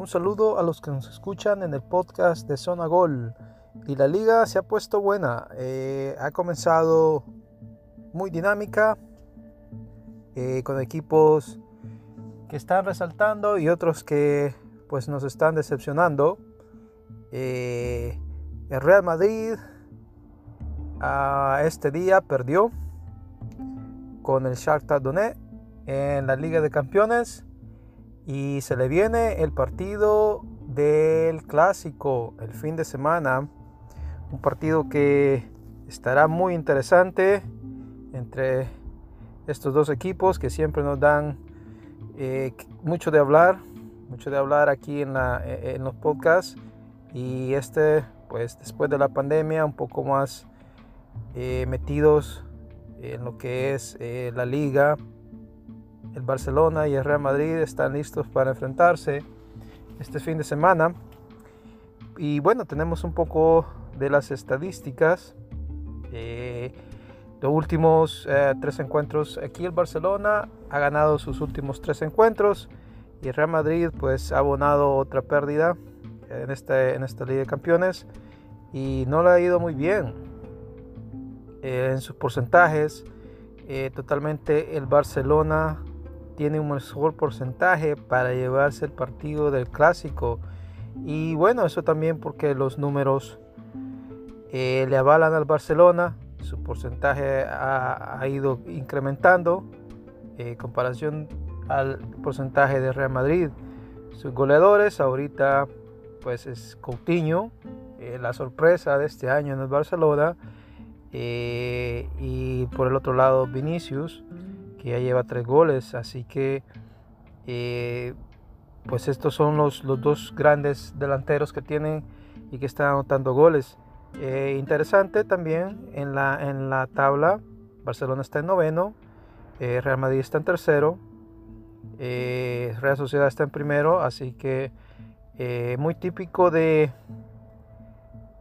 Un saludo a los que nos escuchan en el podcast de Zona Gol. Y la liga se ha puesto buena. Eh, ha comenzado muy dinámica, eh, con equipos que están resaltando y otros que pues nos están decepcionando. Eh, el Real Madrid a este día perdió con el Shakhtar Donetsk en la Liga de Campeones y se le viene el partido del clásico el fin de semana. Un partido que estará muy interesante entre estos dos equipos que siempre nos dan eh, mucho de hablar mucho de hablar aquí en, la, eh, en los podcasts. Y este pues después de la pandemia un poco más eh, metidos en lo que es la liga el Barcelona y el Real Madrid están listos para enfrentarse este fin de semana. Y bueno, tenemos un poco de las estadísticas. Eh, los últimos eh, tres encuentros aquí el Barcelona ha ganado sus últimos tres encuentros y el Real Madrid pues ha abonado otra pérdida en, este, en esta Liga de Campeones y no le ha ido muy bien eh, en sus porcentajes. totalmente el Barcelona tiene un mejor porcentaje para llevarse el partido del clásico. Y bueno, eso también porque los números eh, le avalan al Barcelona. Su porcentaje ha, ido incrementando en comparación al porcentaje de Real Madrid. Sus goleadores ahorita pues es Coutinho, eh, la sorpresa de este año en el Barcelona. Eh, y por el otro lado Vinicius que ya lleva tres goles. Así que, eh, pues estos son los, los, dos grandes delanteros que tienen y que están anotando goles. Eh, interesante también en la, en la tabla, Barcelona está en noveno, eh, Real Madrid está en tercero, Real Sociedad está en primero, así que muy típico de,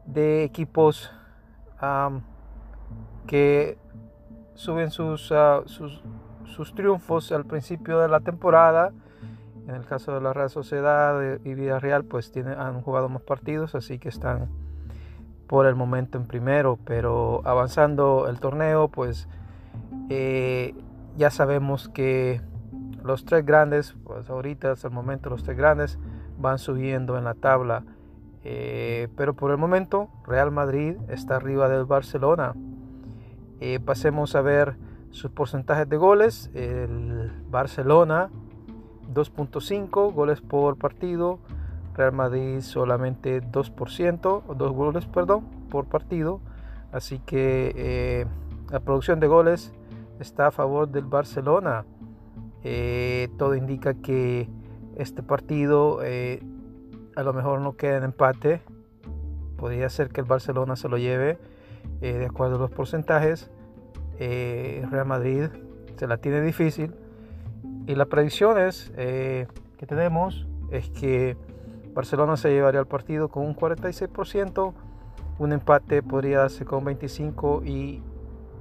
de equipos que suben sus, ah, sus, sus triunfos al principio de la temporada. En el caso de la Real Sociedad y Villarreal, pues tienen, han jugado más partidos, así que están por el momento en primero. Pero avanzando el torneo, pues eh, ya sabemos que los tres grandes, pues ahorita hasta el momento los tres grandes van subiendo en la tabla. Eh, pero por el momento Real Madrid está arriba del Barcelona. Eh, pasemos a ver sus porcentajes de goles. El Barcelona 2.5 goles por partido. Real Madrid solamente 2%, 2 goles perdón, por partido. Así que eh, la producción de goles está a favor del Barcelona. Eh, todo indica que este partido eh, a lo mejor no queda en empate. Podría ser que el Barcelona se lo lleve de acuerdo a los porcentajes. Eh, Real Madrid se la tiene difícil. Y las predicciones eh, que tenemos es que Barcelona se llevaría al partido con un 46%, un empate podría darse con 25% y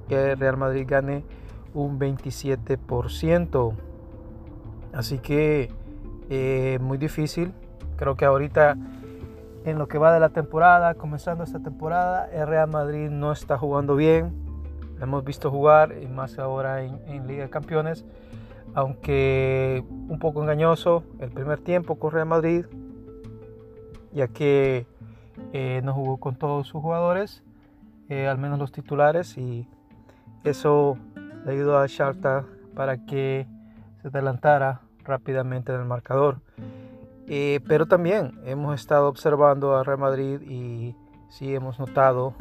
que Real Madrid gane un 27%. Así que eh, muy difícil. Creo que ahorita en lo que va de la temporada, comenzando esta temporada, el Real Madrid no está jugando bien hemos visto jugar, y más ahora en, Liga de Campeones, aunque un poco engañoso el primer tiempo con Real Madrid, ya que eh, no jugó con todos sus jugadores, eh, al menos los titulares, y eso le ayudó a Shakhtar para que se adelantara rápidamente en el marcador. Eh, pero también hemos estado observando a Real Madrid y sí hemos notado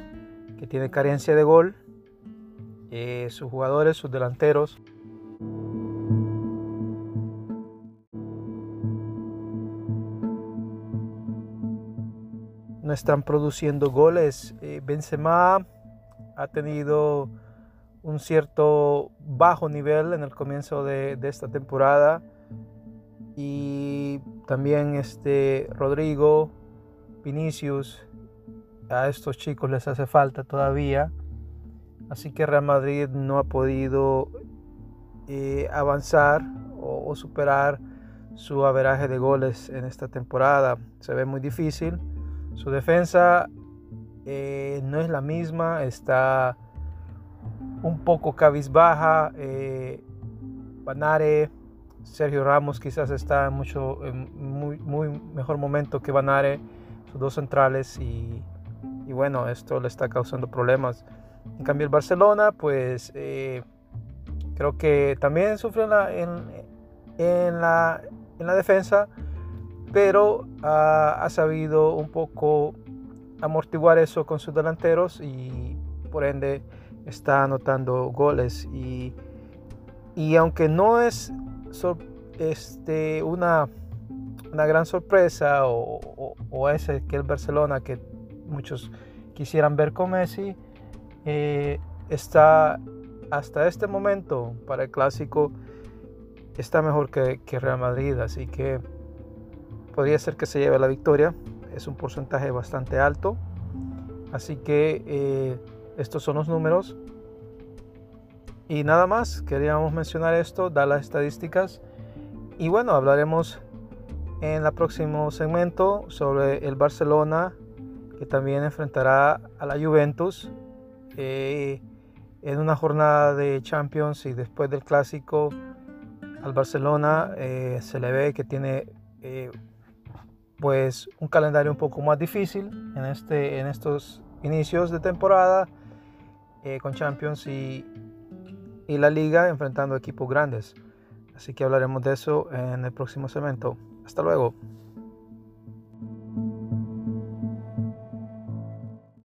que tiene carencia de gol eh, sus jugadores, sus delanteros. No están produciendo goles. Eh, Benzema ha tenido un cierto bajo nivel en el comienzo de, esta temporada y también este Rodrigo, Vinicius, a estos chicos les hace falta todavía. Así que Real Madrid no ha podido eh, avanzar o, superar su averaje de goles en esta temporada. Se ve muy difícil. Su defensa eh, no es la misma, está un poco cabizbaja. Eh, Banare, Sergio Ramos quizás está en mucho, muy, muy mejor momento que Banare, sus dos centrales, y, bueno, esto le está causando problemas. En cambio, el Barcelona, pues eh, creo que también sufre en la, en la, en la defensa, pero ha, sabido un poco amortiguar eso con sus delanteros y por ende está anotando goles. Y, y aunque no es este, una, una gran sorpresa o, o, ese que el Barcelona que muchos quisieran ver con Messi está hasta este momento para el clásico está mejor que, Real Madrid, así que podría ser que se lleve la victoria. Es un porcentaje bastante alto. Así que eh, estos son los números. Y nada más, queríamos mencionar esto, dar las estadísticas. Y bueno, hablaremos en el próximo segmento sobre el Barcelona, que también enfrentará a la Juventus eh, en una jornada de Champions y después del clásico al Barcelona eh, se le ve que tiene eh, pues un calendario un poco más difícil en, este, en estos inicios de temporada eh, con Champions y, y la liga enfrentando equipos grandes. Así que hablaremos de eso en el próximo segmento. Hasta luego.